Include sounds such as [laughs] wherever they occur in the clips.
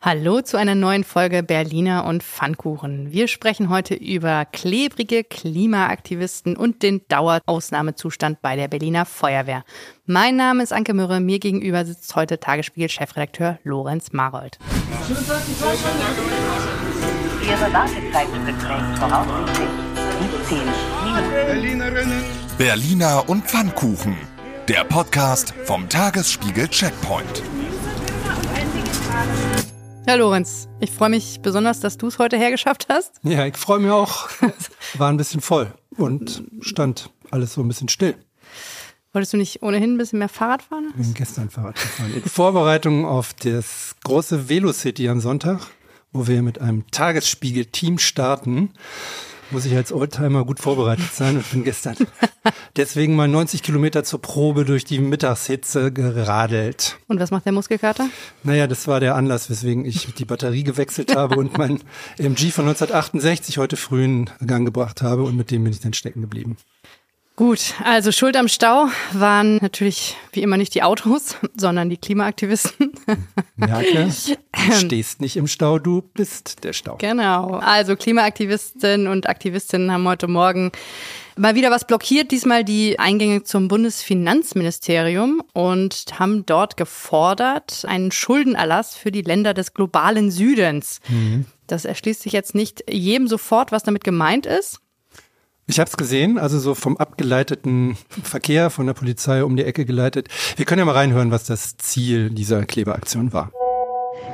Hallo zu einer neuen Folge Berliner und Pfannkuchen. Wir sprechen heute über klebrige Klimaaktivisten und den Dauerausnahmezustand bei der Berliner Feuerwehr. Mein Name ist Anke Mürre, mir gegenüber sitzt heute Tagesspiegel-Chefredakteur Lorenz Marold. Ihre Wartezeit beträgt voraussichtlich 17 Minuten. Berliner und Pfannkuchen, der Podcast vom Tagesspiegel Checkpoint. Ja, Lorenz, ich freue mich besonders, dass du es heute hergeschafft hast. Ja, ich freue mich auch. [laughs] War ein bisschen voll und stand alles so ein bisschen still. Wolltest du nicht ohnehin ein bisschen mehr Fahrrad fahren? Ich bin gestern Fahrrad gefahren. In Vorbereitung auf das große Velocity am Sonntag, wo wir mit einem Tagesspiegel-Team starten, muss ich als Oldtimer gut vorbereitet sein und bin gestern [laughs] deswegen mal 90 Kilometer zur Probe durch die Mittagshitze geradelt. Und was macht der Muskelkater? Naja, das war der Anlass, weswegen ich die Batterie gewechselt habe und mein MG von 1968 heute früh in Gang gebracht habe und mit dem bin ich dann stecken geblieben. Gut, also Schuld am Stau waren natürlich wie immer nicht die Autos, [laughs] sondern die Klimaaktivisten. [laughs] Merke, du stehst nicht im Stau, du bist der Stau. Genau. Also Klimaaktivisten und Aktivistinnen haben heute Morgen mal wieder was blockiert, diesmal die Eingänge zum Bundesfinanzministerium und haben dort gefordert einen Schuldenerlass für die Länder des globalen Südens. Mhm. Das erschließt sich jetzt nicht jedem sofort, was damit gemeint ist. Ich habe es gesehen, also so vom abgeleiteten Verkehr von der Polizei um die Ecke geleitet. Wir können ja mal reinhören, was das Ziel dieser Klebeaktion war.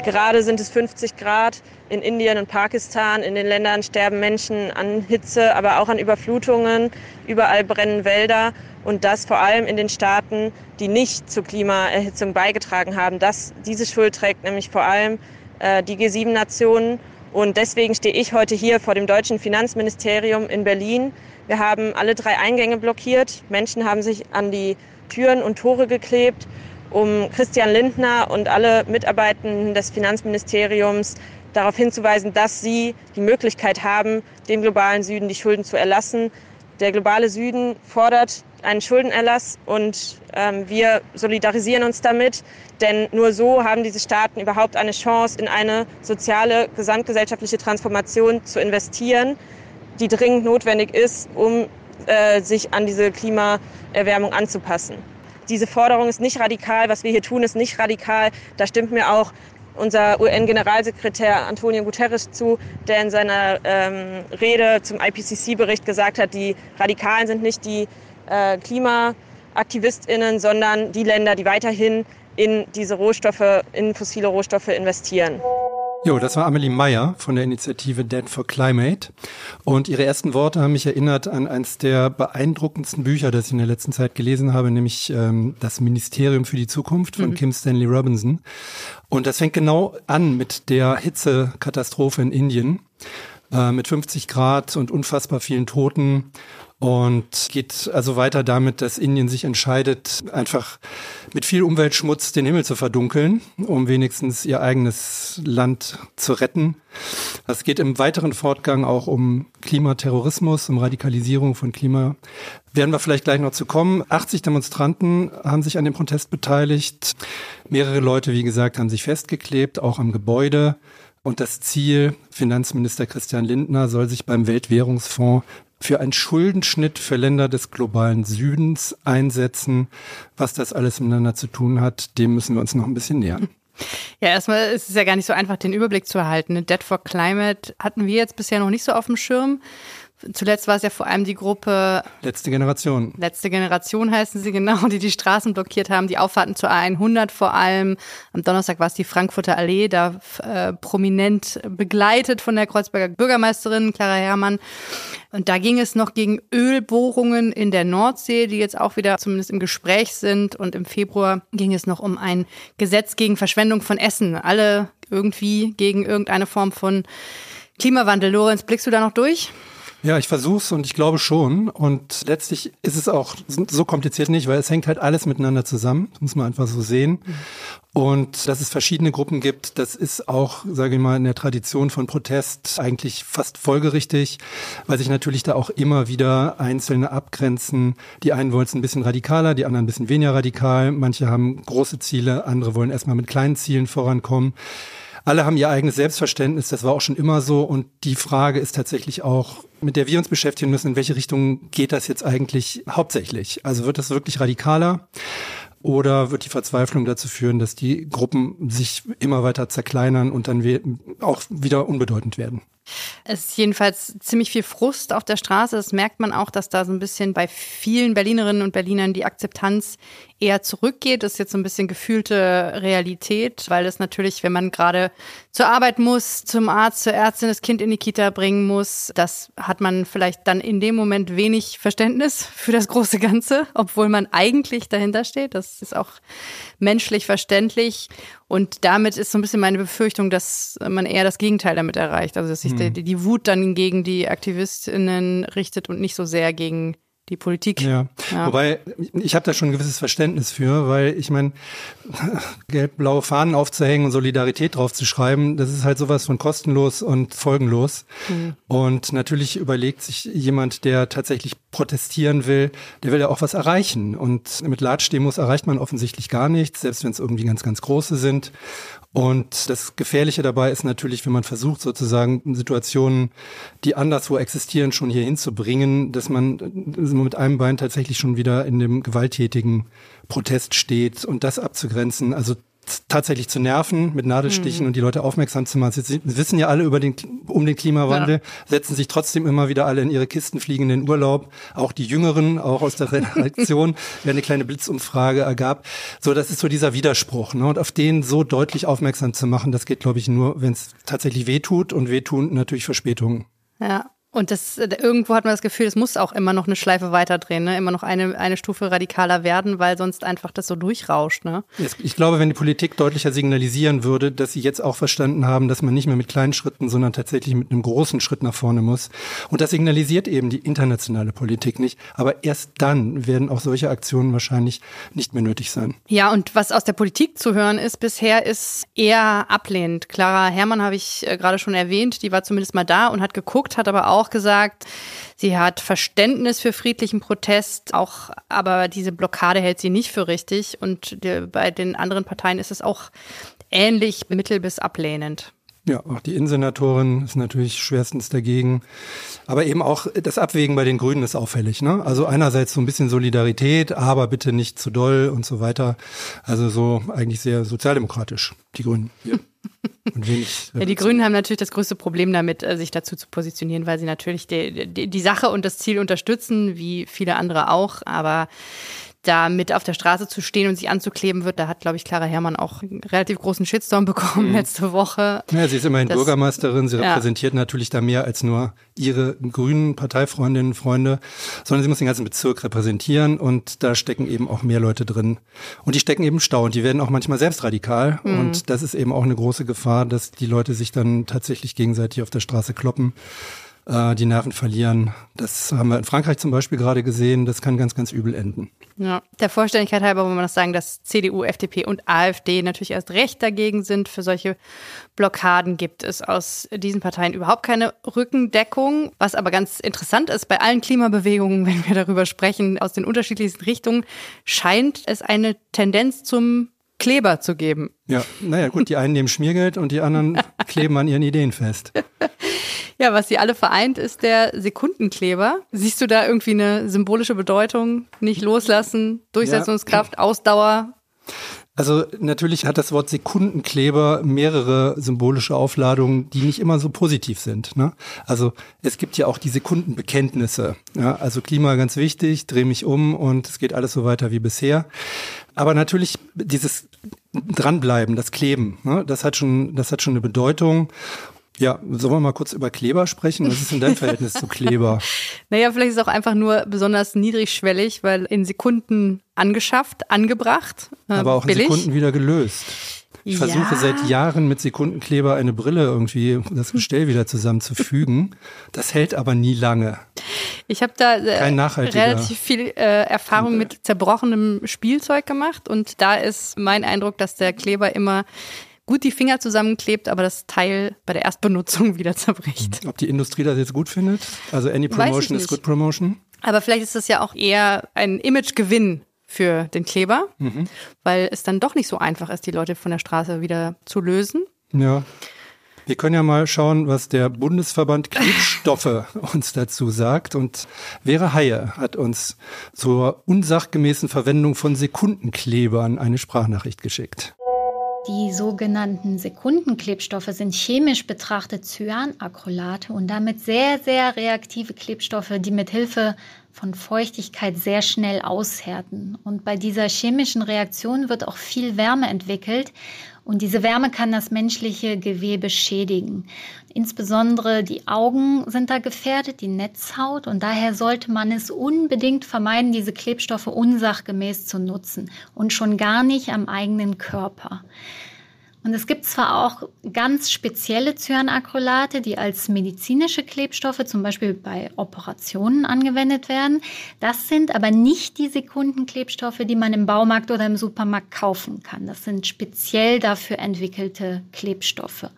Gerade sind es 50 Grad in Indien und Pakistan. In den Ländern sterben Menschen an Hitze, aber auch an Überflutungen. Überall brennen Wälder. Und das vor allem in den Staaten, die nicht zur Klimaerhitzung beigetragen haben. Das, diese Schuld trägt nämlich vor allem äh, die G7-Nationen und deswegen stehe ich heute hier vor dem deutschen Finanzministerium in Berlin. Wir haben alle drei Eingänge blockiert. Menschen haben sich an die Türen und Tore geklebt, um Christian Lindner und alle Mitarbeitenden des Finanzministeriums darauf hinzuweisen, dass sie die Möglichkeit haben, dem globalen Süden die Schulden zu erlassen. Der globale Süden fordert einen Schuldenerlass und ähm, wir solidarisieren uns damit, denn nur so haben diese Staaten überhaupt eine Chance, in eine soziale, gesamtgesellschaftliche Transformation zu investieren, die dringend notwendig ist, um äh, sich an diese Klimaerwärmung anzupassen. Diese Forderung ist nicht radikal, was wir hier tun, ist nicht radikal. Da stimmt mir auch unser UN-Generalsekretär Antonio Guterres zu, der in seiner ähm, Rede zum IPCC-Bericht gesagt hat, die Radikalen sind nicht die äh, KlimaaktivistInnen, sondern die Länder, die weiterhin in diese Rohstoffe, in fossile Rohstoffe investieren. Jo, das war Amelie Meyer von der Initiative Dead for Climate. Und ihre ersten Worte haben mich erinnert an eines der beeindruckendsten Bücher, das ich in der letzten Zeit gelesen habe, nämlich ähm, Das Ministerium für die Zukunft von mhm. Kim Stanley Robinson. Und das fängt genau an mit der Hitzekatastrophe in Indien äh, mit 50 Grad und unfassbar vielen Toten und geht also weiter damit, dass Indien sich entscheidet, einfach mit viel Umweltschmutz den Himmel zu verdunkeln, um wenigstens ihr eigenes Land zu retten. Es geht im weiteren Fortgang auch um Klimaterrorismus, um Radikalisierung von Klima. Werden wir vielleicht gleich noch zu kommen. 80 Demonstranten haben sich an dem Protest beteiligt. Mehrere Leute, wie gesagt, haben sich festgeklebt, auch am Gebäude. Und das Ziel, Finanzminister Christian Lindner soll sich beim Weltwährungsfonds für einen Schuldenschnitt für Länder des globalen Südens einsetzen. Was das alles miteinander zu tun hat, dem müssen wir uns noch ein bisschen nähern. Ja, erstmal ist es ja gar nicht so einfach, den Überblick zu erhalten. Dead for Climate hatten wir jetzt bisher noch nicht so auf dem Schirm. Zuletzt war es ja vor allem die Gruppe Letzte Generation. Letzte Generation heißen sie genau, die die Straßen blockiert haben, die Auffahrten zur A100 vor allem. Am Donnerstag war es die Frankfurter Allee, da äh, prominent begleitet von der Kreuzberger Bürgermeisterin Clara Herrmann. Und da ging es noch gegen Ölbohrungen in der Nordsee, die jetzt auch wieder zumindest im Gespräch sind. Und im Februar ging es noch um ein Gesetz gegen Verschwendung von Essen. Alle irgendwie gegen irgendeine Form von Klimawandel. Lorenz, blickst du da noch durch? Ja, ich versuch's und ich glaube schon. Und letztlich ist es auch so kompliziert nicht, weil es hängt halt alles miteinander zusammen. Das muss man einfach so sehen. Und dass es verschiedene Gruppen gibt, das ist auch, sage ich mal, in der Tradition von Protest eigentlich fast folgerichtig, weil sich natürlich da auch immer wieder Einzelne abgrenzen. Die einen wollen es ein bisschen radikaler, die anderen ein bisschen weniger radikal. Manche haben große Ziele, andere wollen erstmal mit kleinen Zielen vorankommen. Alle haben ihr eigenes Selbstverständnis, das war auch schon immer so. Und die Frage ist tatsächlich auch, mit der wir uns beschäftigen müssen, in welche Richtung geht das jetzt eigentlich hauptsächlich? Also wird das wirklich radikaler? Oder wird die Verzweiflung dazu führen, dass die Gruppen sich immer weiter zerkleinern und dann auch wieder unbedeutend werden? Es ist jedenfalls ziemlich viel Frust auf der Straße. Das merkt man auch, dass da so ein bisschen bei vielen Berlinerinnen und Berlinern die Akzeptanz eher zurückgeht. Das ist jetzt so ein bisschen gefühlte Realität, weil das natürlich, wenn man gerade zur Arbeit muss, zum Arzt, zur Ärztin das Kind in die Kita bringen muss, das hat man vielleicht dann in dem Moment wenig Verständnis für das große Ganze, obwohl man eigentlich dahinter steht. Das ist auch menschlich verständlich. Und damit ist so ein bisschen meine Befürchtung, dass man eher das Gegenteil damit erreicht. Also dass sich mhm. die, die Wut dann gegen die AktivistInnen richtet und nicht so sehr gegen die Politik. Ja. ja. Wobei, ich habe da schon ein gewisses Verständnis für, weil ich meine, gelb-blaue Fahnen aufzuhängen und Solidarität draufzuschreiben, das ist halt sowas von kostenlos und folgenlos. Mhm. Und natürlich überlegt sich jemand, der tatsächlich protestieren will, der will ja auch was erreichen. Und mit Latsch-Demos erreicht man offensichtlich gar nichts, selbst wenn es irgendwie ganz, ganz große sind. Und das Gefährliche dabei ist natürlich, wenn man versucht, sozusagen Situationen, die anderswo existieren, schon hier hinzubringen, dass man mit einem Bein tatsächlich schon wieder in dem gewalttätigen Protest steht und das abzugrenzen. Also tatsächlich zu nerven mit Nadelstichen mhm. und die Leute aufmerksam zu machen. Sie wissen ja alle über den, um den Klimawandel, ja. setzen sich trotzdem immer wieder alle in ihre Kisten, fliegen in den Urlaub. Auch die Jüngeren, auch aus der [laughs] Redaktion, wer eine kleine Blitzumfrage ergab. So, das ist so dieser Widerspruch. Ne? Und auf den so deutlich aufmerksam zu machen, das geht, glaube ich, nur, wenn es tatsächlich wehtut und wehtun natürlich Verspätungen. Ja, und das, äh, irgendwo hat man das Gefühl, es muss auch immer noch eine Schleife weiterdrehen, ne? immer noch eine, eine Stufe radikaler werden, weil sonst einfach das so durchrauscht. Ne? Ich glaube, wenn die Politik deutlicher signalisieren würde, dass sie jetzt auch verstanden haben, dass man nicht mehr mit kleinen Schritten, sondern tatsächlich mit einem großen Schritt nach vorne muss. Und das signalisiert eben die internationale Politik nicht. Aber erst dann werden auch solche Aktionen wahrscheinlich nicht mehr nötig sein. Ja, und was aus der Politik zu hören ist bisher, ist eher ablehnend. Clara Herrmann habe ich äh, gerade schon erwähnt, die war zumindest mal da und hat geguckt, hat aber auch auch gesagt, sie hat Verständnis für friedlichen Protest, auch aber diese Blockade hält sie nicht für richtig. Und bei den anderen Parteien ist es auch ähnlich mittel- bis ablehnend. Ja, auch die Innensenatorin ist natürlich schwerstens dagegen. Aber eben auch das Abwägen bei den Grünen ist auffällig. Ne? Also einerseits so ein bisschen Solidarität, aber bitte nicht zu doll und so weiter. Also so eigentlich sehr sozialdemokratisch, die Grünen. [laughs] Ja. Und wenig ja, die Grünen haben natürlich das größte Problem damit, äh, sich dazu zu positionieren, weil sie natürlich die, die, die Sache und das Ziel unterstützen, wie viele andere auch. Aber da mit auf der Straße zu stehen und sich anzukleben wird, da hat, glaube ich, Clara Herrmann auch einen relativ großen Shitstorm bekommen mhm. letzte Woche. Ja, sie ist immerhin das, Bürgermeisterin, sie ja. repräsentiert natürlich da mehr als nur ihre grünen Parteifreundinnen und Freunde, sondern sie muss den ganzen Bezirk repräsentieren und da stecken eben auch mehr Leute drin. Und die stecken eben Stau und die werden auch manchmal selbst radikal mhm. und das ist eben auch eine große Gefahr, dass die Leute sich dann tatsächlich gegenseitig auf der Straße kloppen äh, die Nerven verlieren. Das haben wir in Frankreich zum Beispiel gerade gesehen. Das kann ganz, ganz übel enden. Ja, der Vollständigkeit halber wollen wir noch sagen, dass CDU, FDP und AfD natürlich erst recht dagegen sind. Für solche Blockaden gibt es aus diesen Parteien überhaupt keine Rückendeckung. Was aber ganz interessant ist, bei allen Klimabewegungen, wenn wir darüber sprechen, aus den unterschiedlichsten Richtungen, scheint es eine Tendenz zum Kleber zu geben. Ja, naja, gut, die einen nehmen Schmiergeld und die anderen [laughs] kleben an ihren Ideen fest. [laughs] Ja, was sie alle vereint, ist der Sekundenkleber. Siehst du da irgendwie eine symbolische Bedeutung? Nicht loslassen, Durchsetzungskraft, ja. Ausdauer? Also natürlich hat das Wort Sekundenkleber mehrere symbolische Aufladungen, die nicht immer so positiv sind. Ne? Also es gibt ja auch die Sekundenbekenntnisse. Ja? Also Klima ganz wichtig, dreh mich um und es geht alles so weiter wie bisher. Aber natürlich dieses dranbleiben, das Kleben, ne? das hat schon, das hat schon eine Bedeutung. Ja, sollen wir mal kurz über Kleber sprechen? Was ist denn dein Verhältnis zu Kleber? [laughs] Naja, vielleicht ist es auch einfach nur besonders niedrigschwellig, weil in Sekunden angeschafft, angebracht. Äh, Aber auch billig. in Sekunden wieder gelöst. Ich ja. versuche seit Jahren mit Sekundenkleber eine Brille irgendwie, das Gestell [laughs] wieder zusammenzufügen. Das hält aber nie lange. Ich habe da äh, relativ viel äh, Erfahrung mit zerbrochenem Spielzeug gemacht und da ist mein Eindruck, dass der Kleber immer gut die Finger zusammenklebt, aber das Teil bei der Erstbenutzung [laughs] wieder zerbricht. Ob die Industrie das jetzt gut findet? Also any promotion is good promotion? Aber vielleicht ist das ja auch eher ein Imagegewinn für den Kleber, mhm. weil es dann doch nicht so einfach ist, die Leute von der Straße wieder zu lösen. Ja. Wir können ja mal schauen, was der Bundesverband Klebstoffe [laughs] uns dazu sagt. Und Vera Heie hat uns zur unsachgemäßen Verwendung von Sekundenklebern eine Sprachnachricht geschickt. Die sogenannten Sekundenklebstoffe sind chemisch betrachtet Cyanacrylate und damit sehr, sehr reaktive Klebstoffe, die mit Hilfe von Feuchtigkeit sehr schnell aushärten. Und bei dieser chemischen Reaktion wird auch viel Wärme entwickelt und diese Wärme kann das menschliche Gewebe schädigen. Insbesondere die Augen sind da gefährdet, die Netzhaut. Und daher sollte man es unbedingt vermeiden, diese Klebstoffe unsachgemäß zu nutzen und schon gar nicht am eigenen Körper. Und es gibt zwar auch ganz spezielle Cyanacrylate, die als medizinische Klebstoffe zum Beispiel bei Operationen angewendet werden. Das sind aber nicht die Sekundenklebstoffe, die man im Baumarkt oder im Supermarkt kaufen kann. Das sind speziell dafür entwickelte Klebstoffe.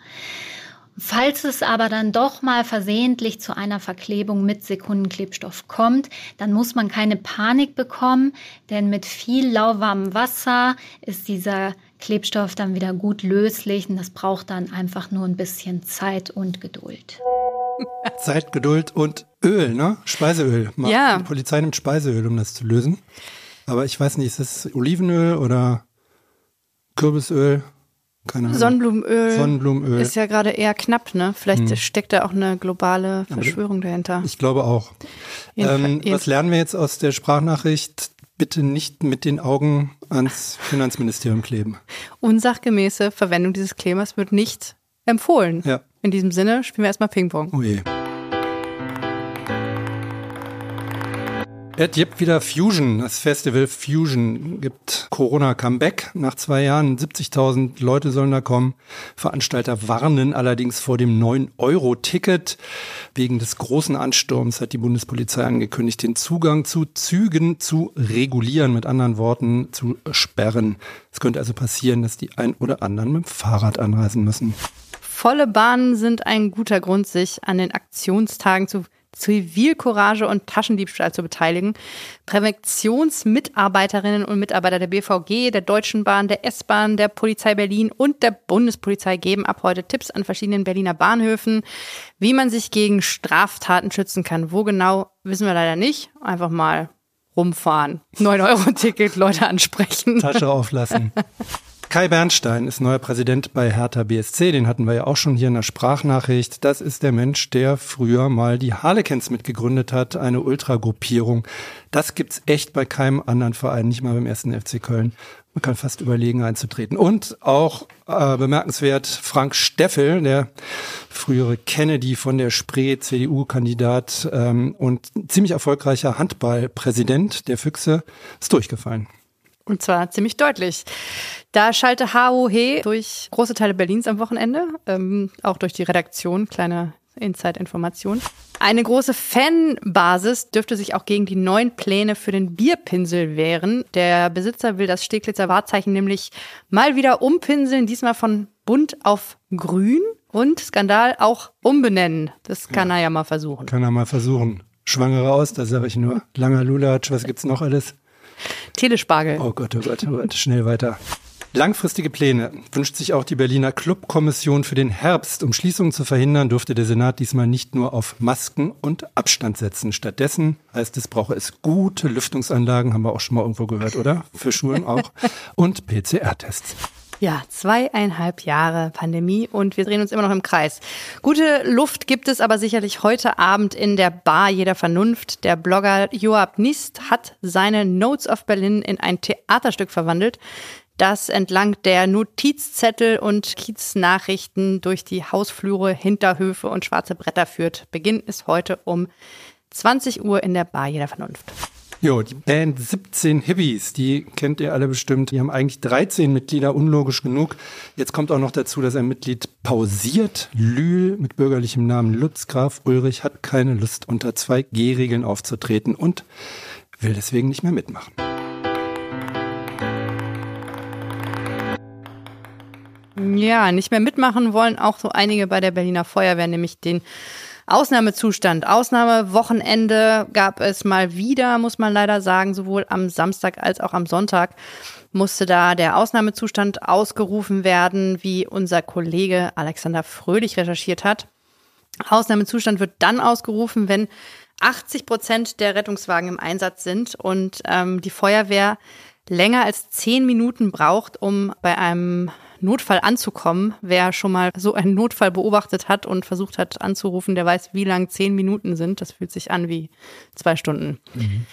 Falls es aber dann doch mal versehentlich zu einer Verklebung mit Sekundenklebstoff kommt, dann muss man keine Panik bekommen, denn mit viel lauwarmem Wasser ist dieser Klebstoff dann wieder gut löslich und das braucht dann einfach nur ein bisschen Zeit und Geduld. [laughs] Zeit, Geduld und Öl, ne? Speiseöl. Ja. Die Polizei nimmt Speiseöl, um das zu lösen. Aber ich weiß nicht, ist das Olivenöl oder Kürbisöl? Keine Ahnung. Sonnenblumenöl, Sonnenblumenöl. ist ja gerade eher knapp, ne? Vielleicht Hm. steckt da auch eine globale Verschwörung dahinter. Ich glaube auch. Ähm, was lernen wir jetzt aus der Sprachnachricht? Bitte nicht mit den Augen ans Finanzministerium kleben. Unsachgemäße Verwendung dieses Klebers wird nicht empfohlen. Ja. In diesem Sinne spielen wir erstmal Ping-Pong. Oh je. Es gibt wieder Fusion, das Festival Fusion gibt Corona-Comeback. Nach zwei Jahren 70.000 Leute sollen da kommen. Veranstalter warnen allerdings vor dem 9-Euro-Ticket. Wegen des großen Ansturms hat die Bundespolizei angekündigt, den Zugang zu Zügen zu regulieren, mit anderen Worten zu sperren. Es könnte also passieren, dass die ein oder anderen mit dem Fahrrad anreisen müssen. Volle Bahnen sind ein guter Grund, sich an den Aktionstagen zu Zivilcourage und Taschendiebstahl zu beteiligen. Präventionsmitarbeiterinnen und Mitarbeiter der BVG, der Deutschen Bahn, der S-Bahn, der Polizei Berlin und der Bundespolizei geben ab heute Tipps an verschiedenen Berliner Bahnhöfen, wie man sich gegen Straftaten schützen kann. Wo genau, wissen wir leider nicht. Einfach mal rumfahren. 9-Euro-Ticket, Leute ansprechen. Tasche auflassen. [laughs] Kai Bernstein ist neuer Präsident bei Hertha BSC. Den hatten wir ja auch schon hier in der Sprachnachricht. Das ist der Mensch, der früher mal die Harlequins mitgegründet hat, eine Ultragruppierung. Das gibt's echt bei keinem anderen Verein, nicht mal beim ersten FC Köln. Man kann fast überlegen, einzutreten. Und auch äh, bemerkenswert Frank Steffel, der frühere Kennedy von der Spree, CDU-Kandidat ähm, und ziemlich erfolgreicher Handballpräsident der Füchse, ist durchgefallen. Und zwar ziemlich deutlich. Da schalte HOH durch große Teile Berlins am Wochenende, ähm, auch durch die Redaktion, kleine Inside-Information. Eine große Fanbasis dürfte sich auch gegen die neuen Pläne für den Bierpinsel wehren. Der Besitzer will das Steglitzer Wahrzeichen nämlich mal wieder umpinseln, diesmal von bunt auf grün und Skandal auch umbenennen. Das kann er ja mal versuchen. Kann er mal versuchen. Schwangere aus, da sage ich nur. Langer Lulatsch, was gibt's noch alles? Telespargel. Oh Gott, oh Gott, oh Gott, schnell weiter. Langfristige Pläne wünscht sich auch die Berliner Clubkommission für den Herbst. Um Schließungen zu verhindern, durfte der Senat diesmal nicht nur auf Masken und Abstand setzen. Stattdessen heißt es, brauche es gute Lüftungsanlagen, haben wir auch schon mal irgendwo gehört, oder? Für Schulen auch. Und PCR-Tests. Ja, zweieinhalb Jahre Pandemie und wir drehen uns immer noch im Kreis. Gute Luft gibt es aber sicherlich heute Abend in der Bar jeder Vernunft. Der Blogger Joab Nist hat seine Notes of Berlin in ein Theaterstück verwandelt, das entlang der Notizzettel und Kieznachrichten durch die Hausflure, Hinterhöfe und schwarze Bretter führt. Beginn ist heute um 20 Uhr in der Bar jeder Vernunft. Jo, die Band 17 Hippies, die kennt ihr alle bestimmt. Die haben eigentlich 13 Mitglieder, unlogisch genug. Jetzt kommt auch noch dazu, dass ein Mitglied pausiert. Lühl mit bürgerlichem Namen Lutz Graf Ulrich hat keine Lust, unter zwei G-Regeln aufzutreten und will deswegen nicht mehr mitmachen. Ja, nicht mehr mitmachen wollen auch so einige bei der Berliner Feuerwehr, nämlich den Ausnahmezustand, Ausnahmewochenende gab es mal wieder, muss man leider sagen, sowohl am Samstag als auch am Sonntag musste da der Ausnahmezustand ausgerufen werden, wie unser Kollege Alexander Fröhlich recherchiert hat. Ausnahmezustand wird dann ausgerufen, wenn 80 Prozent der Rettungswagen im Einsatz sind und ähm, die Feuerwehr länger als zehn Minuten braucht, um bei einem Notfall anzukommen. Wer schon mal so einen Notfall beobachtet hat und versucht hat anzurufen, der weiß, wie lang zehn Minuten sind. Das fühlt sich an wie zwei Stunden. Mhm.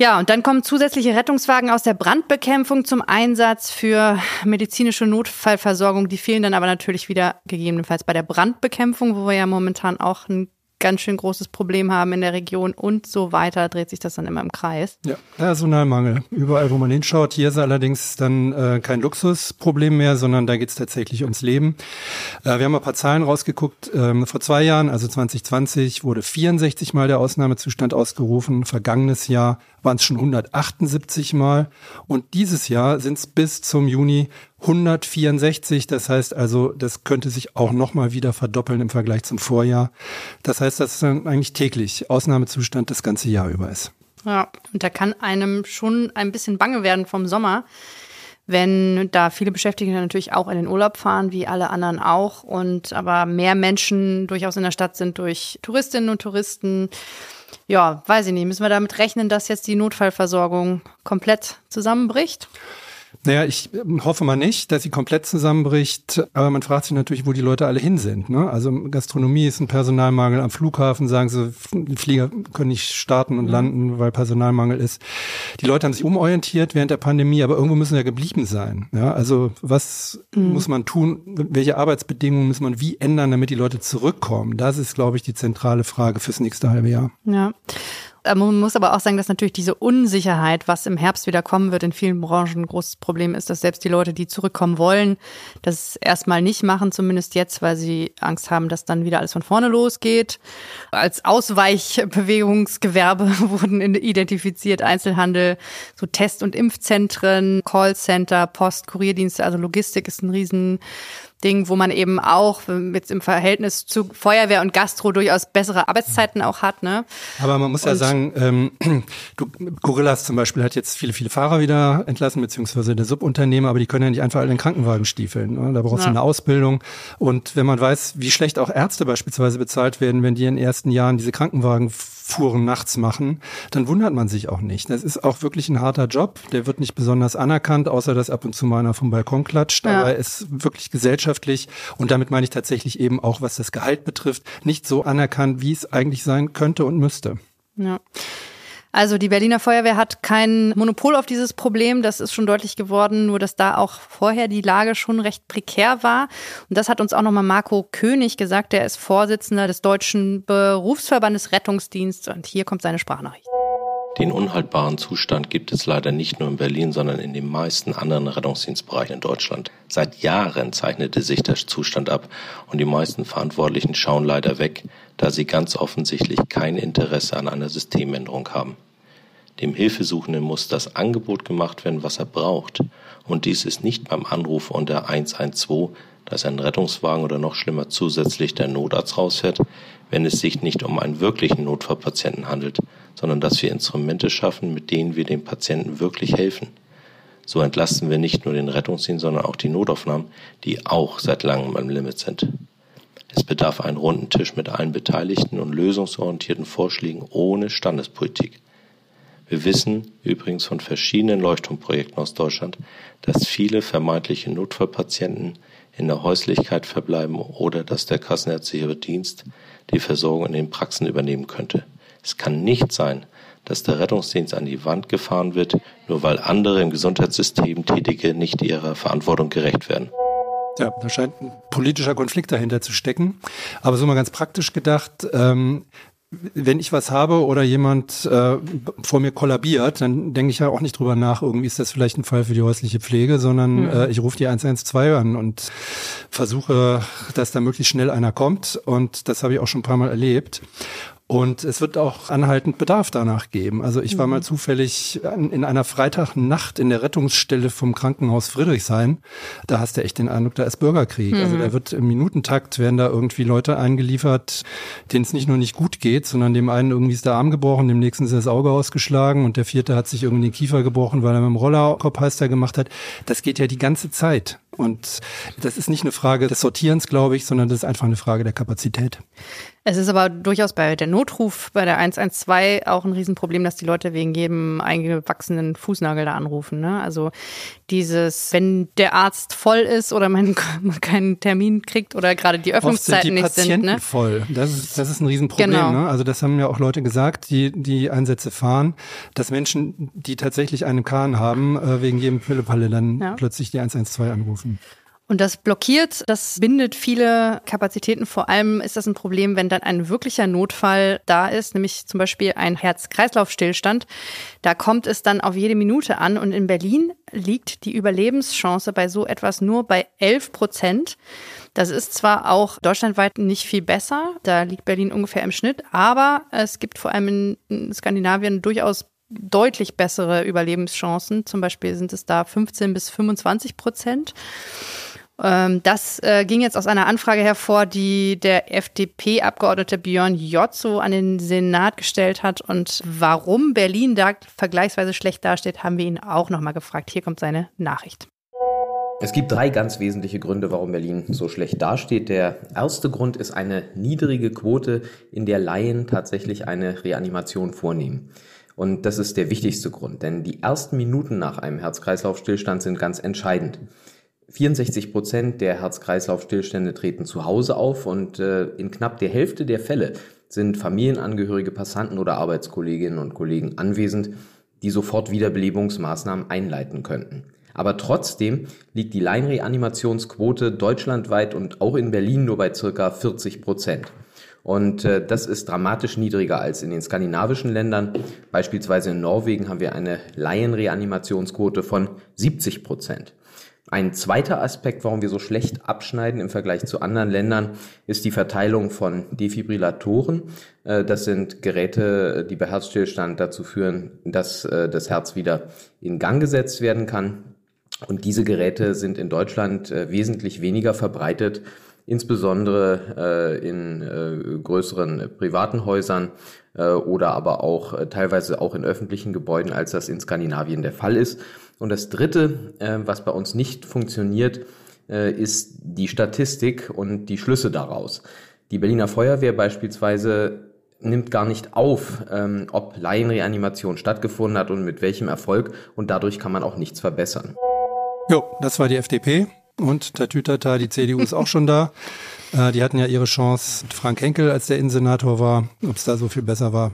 Ja, und dann kommen zusätzliche Rettungswagen aus der Brandbekämpfung zum Einsatz für medizinische Notfallversorgung. Die fehlen dann aber natürlich wieder gegebenenfalls bei der Brandbekämpfung, wo wir ja momentan auch ein ganz schön großes Problem haben in der Region und so weiter, dreht sich das dann immer im Kreis. Ja, Personalmangel. Überall, wo man hinschaut. Hier ist allerdings dann äh, kein Luxusproblem mehr, sondern da geht es tatsächlich ums Leben. Äh, wir haben ein paar Zahlen rausgeguckt. Ähm, vor zwei Jahren, also 2020, wurde 64 Mal der Ausnahmezustand ausgerufen. Vergangenes Jahr waren es schon 178 Mal. Und dieses Jahr sind es bis zum Juni 164. Das heißt also, das könnte sich auch nochmal wieder verdoppeln im Vergleich zum Vorjahr. Das heißt, dass es dann eigentlich täglich Ausnahmezustand das ganze Jahr über ist. Ja, und da kann einem schon ein bisschen bange werden vom Sommer wenn da viele Beschäftigte natürlich auch in den Urlaub fahren, wie alle anderen auch, und aber mehr Menschen durchaus in der Stadt sind durch Touristinnen und Touristen ja, weiß ich nicht. Müssen wir damit rechnen, dass jetzt die Notfallversorgung komplett zusammenbricht? Naja, ich ähm, hoffe mal nicht, dass sie komplett zusammenbricht, aber man fragt sich natürlich, wo die Leute alle hin sind. Ne? Also Gastronomie ist ein Personalmangel, am Flughafen sagen sie, die Flieger können nicht starten und mhm. landen, weil Personalmangel ist. Die Leute haben sich umorientiert während der Pandemie, aber irgendwo müssen ja geblieben sein. Ja? Also was mhm. muss man tun, welche Arbeitsbedingungen muss man wie ändern, damit die Leute zurückkommen? Das ist, glaube ich, die zentrale Frage fürs nächste halbe Jahr. Ja. Äh, man muss aber auch sagen, dass natürlich diese Unsicherheit, was im Herbst wieder kommen wird, in vielen Branchen ein großes Problem ist, dass selbst die Leute, die zurückkommen wollen, das erstmal nicht machen, zumindest jetzt, weil sie Angst haben, dass dann wieder alles von vorne losgeht. Als Ausweichbewegungsgewerbe [laughs] wurden identifiziert Einzelhandel, so Test- und Impfzentren, Callcenter, Post, Kurierdienste, also Logistik ist ein riesen Ding, wo man eben auch jetzt im Verhältnis zu Feuerwehr und Gastro durchaus bessere Arbeitszeiten auch hat. Ne? Aber man muss und ja sagen, ähm, [clears throat] du, Gorillas zum Beispiel hat jetzt viele, viele Fahrer wieder entlassen, beziehungsweise der Subunternehmer, aber die können ja nicht einfach alle in den Krankenwagen stiefeln. Ne? Da brauchst du ja. eine Ausbildung. Und wenn man weiß, wie schlecht auch Ärzte beispielsweise bezahlt werden, wenn die in den ersten Jahren diese Krankenwagen Fuhren nachts machen, dann wundert man sich auch nicht. Das ist auch wirklich ein harter Job. Der wird nicht besonders anerkannt, außer dass ab und zu mal einer vom Balkon klatscht. Ja. Aber er ist wirklich gesellschaftlich und damit meine ich tatsächlich eben auch, was das Gehalt betrifft, nicht so anerkannt, wie es eigentlich sein könnte und müsste. Ja. Also die Berliner Feuerwehr hat kein Monopol auf dieses Problem, das ist schon deutlich geworden, nur dass da auch vorher die Lage schon recht prekär war. Und das hat uns auch nochmal Marco König gesagt, der ist Vorsitzender des Deutschen Berufsverbandes Rettungsdienst und hier kommt seine Sprachnachricht. Den unhaltbaren Zustand gibt es leider nicht nur in Berlin, sondern in den meisten anderen Rettungsdienstbereichen in Deutschland. Seit Jahren zeichnete sich der Zustand ab und die meisten Verantwortlichen schauen leider weg, da sie ganz offensichtlich kein Interesse an einer Systemänderung haben. Dem Hilfesuchenden muss das Angebot gemacht werden, was er braucht. Und dies ist nicht beim Anruf unter 112, dass ein Rettungswagen oder noch schlimmer zusätzlich der Notarzt rausfährt, wenn es sich nicht um einen wirklichen Notfallpatienten handelt, sondern dass wir Instrumente schaffen, mit denen wir dem Patienten wirklich helfen. So entlasten wir nicht nur den Rettungsdienst, sondern auch die Notaufnahmen, die auch seit langem am Limit sind. Es bedarf einen runden Tisch mit allen Beteiligten und lösungsorientierten Vorschlägen ohne Standespolitik. Wir wissen übrigens von verschiedenen Leuchtturmprojekten aus Deutschland, dass viele vermeintliche Notfallpatienten in der Häuslichkeit verbleiben oder dass der kassenärztliche Dienst die Versorgung in den Praxen übernehmen könnte. Es kann nicht sein, dass der Rettungsdienst an die Wand gefahren wird, nur weil andere im Gesundheitssystem Tätige nicht ihrer Verantwortung gerecht werden. Ja, da scheint ein politischer Konflikt dahinter zu stecken. Aber so mal ganz praktisch gedacht, ähm, wenn ich was habe oder jemand äh, vor mir kollabiert, dann denke ich ja auch nicht drüber nach, irgendwie ist das vielleicht ein Fall für die häusliche Pflege, sondern mhm. äh, ich rufe die 112 an und versuche, dass da möglichst schnell einer kommt. Und das habe ich auch schon ein paar Mal erlebt. Und es wird auch anhaltend Bedarf danach geben. Also ich war mhm. mal zufällig in einer Freitagnacht in der Rettungsstelle vom Krankenhaus Friedrichshain. Da hast du echt den Eindruck, da ist Bürgerkrieg. Also mhm. Also da wird im Minutentakt werden da irgendwie Leute eingeliefert, denen es nicht nur nicht gut geht, sondern dem einen irgendwie ist der Arm gebrochen, dem nächsten ist das Auge ausgeschlagen und der vierte hat sich irgendwie den Kiefer gebrochen, weil er mit dem Roller Kopfheister gemacht hat. Das geht ja die ganze Zeit. Und das ist nicht eine Frage des Sortierens, glaube ich, sondern das ist einfach eine Frage der Kapazität. Es ist aber durchaus bei der Notruf, bei der 112 auch ein Riesenproblem, dass die Leute wegen jedem eingewachsenen Fußnagel da anrufen. Ne? Also dieses, wenn der Arzt voll ist oder [laughs] man, keinen Termin kriegt oder gerade die Öffnungszeiten nicht sind. Patienten ne? voll. Das ist, das ist ein Riesenproblem. Genau. Ne? Also das haben ja auch Leute gesagt, die die Einsätze fahren, dass Menschen, die tatsächlich einen Kahn haben, äh, wegen jedem Pillepalle dann ja. plötzlich die 112 anrufen. Und das blockiert, das bindet viele Kapazitäten. Vor allem ist das ein Problem, wenn dann ein wirklicher Notfall da ist, nämlich zum Beispiel ein Herz-Kreislauf-Stillstand. Da kommt es dann auf jede Minute an. Und in Berlin liegt die Überlebenschance bei so etwas nur bei 11 Prozent. Das ist zwar auch deutschlandweit nicht viel besser, da liegt Berlin ungefähr im Schnitt, aber es gibt vor allem in Skandinavien durchaus deutlich bessere Überlebenschancen. Zum Beispiel sind es da 15 bis 25 Prozent. Ähm, das äh, ging jetzt aus einer Anfrage hervor, die der FDP-Abgeordnete Björn Jotzo an den Senat gestellt hat. Und warum Berlin da vergleichsweise schlecht dasteht, haben wir ihn auch nochmal gefragt. Hier kommt seine Nachricht. Es gibt drei ganz wesentliche Gründe, warum Berlin so schlecht dasteht. Der erste Grund ist eine niedrige Quote, in der Laien tatsächlich eine Reanimation vornehmen. Und das ist der wichtigste Grund, denn die ersten Minuten nach einem Herz-Kreislauf-Stillstand sind ganz entscheidend. 64 Prozent der Herz-Kreislauf-Stillstände treten zu Hause auf und äh, in knapp der Hälfte der Fälle sind Familienangehörige, Passanten oder Arbeitskolleginnen und Kollegen anwesend, die sofort Wiederbelebungsmaßnahmen einleiten könnten. Aber trotzdem liegt die Laienreanimationsquote deutschlandweit und auch in Berlin nur bei circa 40 Prozent. Und äh, das ist dramatisch niedriger als in den skandinavischen Ländern. Beispielsweise in Norwegen haben wir eine Laienreanimationsquote von 70 Prozent. Ein zweiter Aspekt, warum wir so schlecht abschneiden im Vergleich zu anderen Ländern, ist die Verteilung von Defibrillatoren. Äh, das sind Geräte, die bei Herzstillstand dazu führen, dass äh, das Herz wieder in Gang gesetzt werden kann. Und diese Geräte sind in Deutschland äh, wesentlich weniger verbreitet, insbesondere in größeren privaten Häusern oder aber auch teilweise auch in öffentlichen Gebäuden, als das in Skandinavien der Fall ist. Und das Dritte, äh, was bei uns nicht funktioniert, äh, ist die Statistik und die Schlüsse daraus. Die Berliner Feuerwehr beispielsweise nimmt gar nicht auf, ähm, ob Laienreanimation stattgefunden hat und mit welchem Erfolg. Und dadurch kann man auch nichts verbessern. Jo, das war die FDP. Und Tatütata, die CDU ist auch schon da. Äh, die hatten ja ihre Chance. Frank Henkel, als der Innensenator war, ob es da so viel besser war.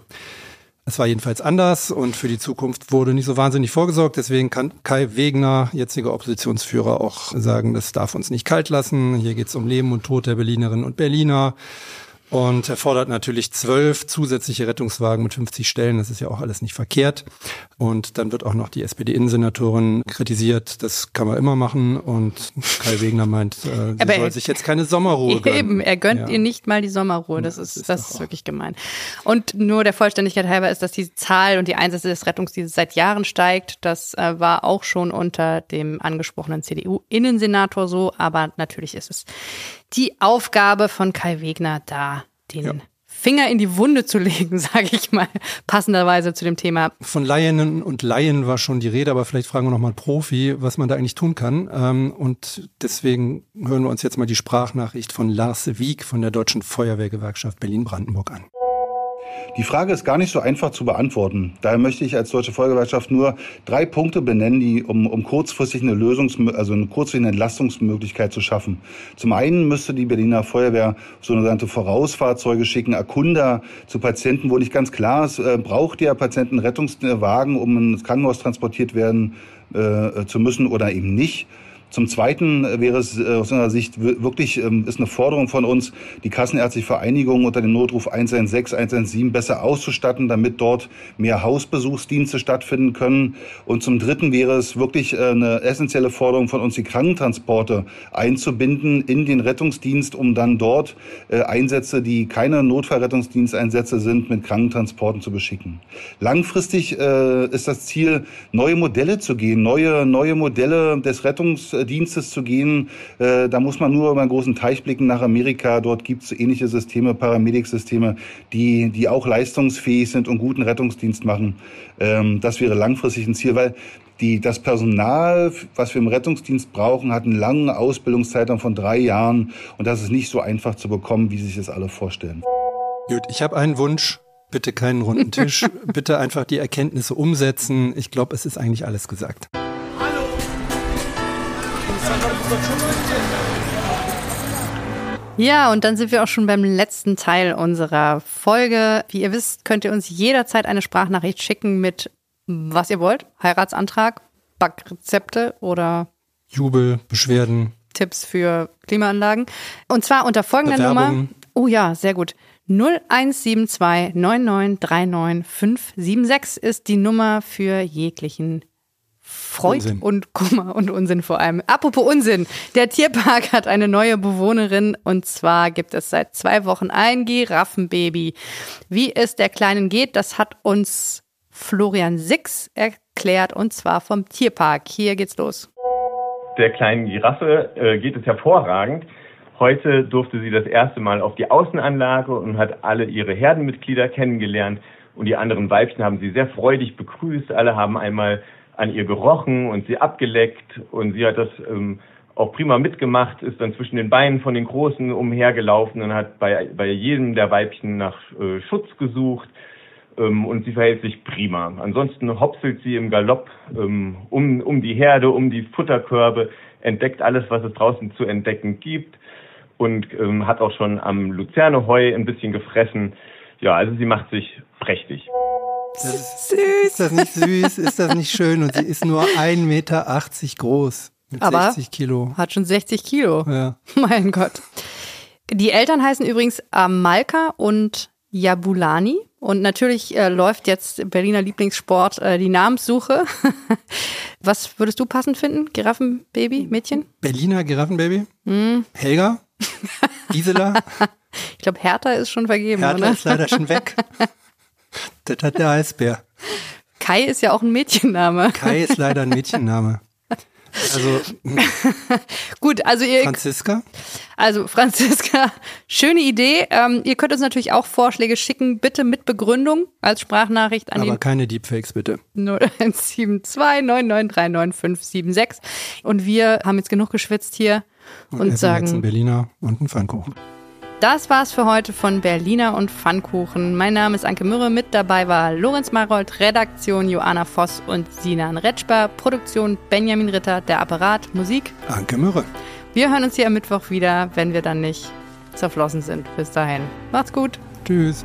Es war jedenfalls anders und für die Zukunft wurde nicht so wahnsinnig vorgesorgt. Deswegen kann Kai Wegner, jetziger Oppositionsführer, auch sagen, das darf uns nicht kalt lassen. Hier geht es um Leben und Tod der Berlinerinnen und Berliner. Und er fordert natürlich zwölf zusätzliche Rettungswagen mit 50 Stellen. Das ist ja auch alles nicht verkehrt. Und dann wird auch noch die SPD-Innensenatorin kritisiert. Das kann man immer machen. Und Kai Wegner meint, äh, sie soll sich jetzt keine Sommerruhe [laughs] gönnen. Eben, er gönnt ja. ihr nicht mal die Sommerruhe. Das, das ist, das ist wirklich gemein. Und nur der Vollständigkeit halber ist, dass die Zahl und die Einsätze des Rettungsdienstes seit Jahren steigt. Das äh, war auch schon unter dem angesprochenen CDU-Innensenator so. Aber natürlich ist es die Aufgabe von Kai Wegner, da den ja. Finger in die Wunde zu legen, [laughs] sage ich mal, passenderweise zu dem Thema. Von Laien und Laien war schon die Rede, aber vielleicht fragen wir nochmal Profi, was man da eigentlich tun kann. Ähm, und deswegen hören wir uns jetzt mal die Sprachnachricht von Lars Wieg von der Deutschen Feuerwehrgewerkschaft Berlin-Brandenburg an. Die Frage ist gar nicht so einfach zu beantworten. Daher möchte ich als Deutsche Feuerwehrgewerkschaft nur drei Punkte benennen, die, um, um kurzfristig eine Lösungs also eine kurzfristige Entlastungsmöglichkeit zu schaffen. Zum einen müsste die Berliner Feuerwehr sogenannte Vorausfahrzeuge schicken, Erkunder zu Patienten, wo nicht ganz klar ist, äh, braucht der Patient einen Rettungswagen, um ins Krankenhaus transportiert werden äh, zu müssen oder eben nicht. Zum Zweiten wäre es äh, aus unserer Sicht wirklich, ähm, ist eine Forderung von uns, die Kassenärztliche Vereinigung unter dem Notruf 116, 117 besser auszustatten, damit dort mehr Hausbesuchsdienste stattfinden können. Und zum Dritten wäre es wirklich äh, eine essentielle Forderung von uns, die Krankentransporte einzubinden in den Rettungsdienst, um dann dort äh, Einsätze, die keine Notfallrettungsdiensteinsätze sind, mit Krankentransporten zu beschicken. Langfristig ist das Ziel, neue Modelle zu gehen, neue, neue Modelle des Rettungs Dienstes zu gehen. Äh, da muss man nur über einen großen Teich blicken nach Amerika. Dort gibt es ähnliche Systeme, Paramedic-Systeme, die, die auch leistungsfähig sind und guten Rettungsdienst machen. Ähm, das wäre langfristig ein Ziel, weil die, das Personal, was wir im Rettungsdienst brauchen, hat einen langen Ausbildungszeitraum von drei Jahren und das ist nicht so einfach zu bekommen, wie sich das alle vorstellen. Gut, ich habe einen Wunsch. Bitte keinen runden Tisch. [laughs] Bitte einfach die Erkenntnisse umsetzen. Ich glaube, es ist eigentlich alles gesagt. Ja, und dann sind wir auch schon beim letzten Teil unserer Folge. Wie ihr wisst, könnt ihr uns jederzeit eine Sprachnachricht schicken mit was ihr wollt. Heiratsantrag, Backrezepte oder Jubel, Beschwerden. Tipps für Klimaanlagen. Und zwar unter folgender Nummer. Oh ja, sehr gut. 0172 9939 576 ist die Nummer für jeglichen Freud Unsinn. und Kummer und Unsinn vor allem. Apropos Unsinn. Der Tierpark hat eine neue Bewohnerin und zwar gibt es seit zwei Wochen ein Giraffenbaby. Wie es der Kleinen geht, das hat uns Florian Six erklärt und zwar vom Tierpark. Hier geht's los. Der kleinen Giraffe äh, geht es hervorragend. Heute durfte sie das erste Mal auf die Außenanlage und hat alle ihre Herdenmitglieder kennengelernt. Und die anderen Weibchen haben sie sehr freudig begrüßt. Alle haben einmal an ihr gerochen und sie abgeleckt und sie hat das ähm, auch prima mitgemacht, ist dann zwischen den Beinen von den Großen umhergelaufen und hat bei, bei jedem der Weibchen nach äh, Schutz gesucht ähm, und sie verhält sich prima. Ansonsten hopselt sie im Galopp ähm, um, um die Herde, um die Futterkörbe, entdeckt alles, was es draußen zu entdecken gibt und ähm, hat auch schon am Luzerneheu ein bisschen gefressen. Ja, also sie macht sich prächtig. Das ist, [laughs] süß. Ist das nicht süß? Ist das nicht schön? Und sie ist nur 1,80 Meter groß. Mit Aber 60 Kilo. Hat schon 60 Kilo. Ja. [laughs] Mein Gott. Die Eltern heißen übrigens Amalka und Jabulani. Und natürlich äh, läuft jetzt Berliner Lieblingssport äh, die Namenssuche. [laughs] Was würdest du passend finden? Giraffenbaby, Mädchen? Berliner Giraffenbaby? Hm. Helga? Gisela? ich glaube, Hertha ist schon vergeben. Hertha oder? ist leider schon weg. Das hat der Eisbär. Kai ist ja auch ein Mädchenname. Kai ist leider ein Mädchenname. Also [laughs] gut, also ihr Franziska. Also Franziska, schöne Idee. Ähm, ihr könnt uns natürlich auch Vorschläge schicken, bitte mit Begründung als Sprachnachricht an Aber keine Deepfakes bitte. 0172 9939576 und wir haben jetzt genug geschwitzt hier und, und sagen jetzt einen Berliner und einen Pfannkuchen. Das war's für heute von Berliner und Pfannkuchen. Mein Name ist Anke Mürre. Mit dabei war Lorenz Marold, Redaktion Joanna Voss und Sinan Retschber, Produktion Benjamin Ritter, der Apparat, Musik Anke Mürre. Wir hören uns hier am Mittwoch wieder, wenn wir dann nicht zerflossen sind. Bis dahin. Macht's gut. Tschüss.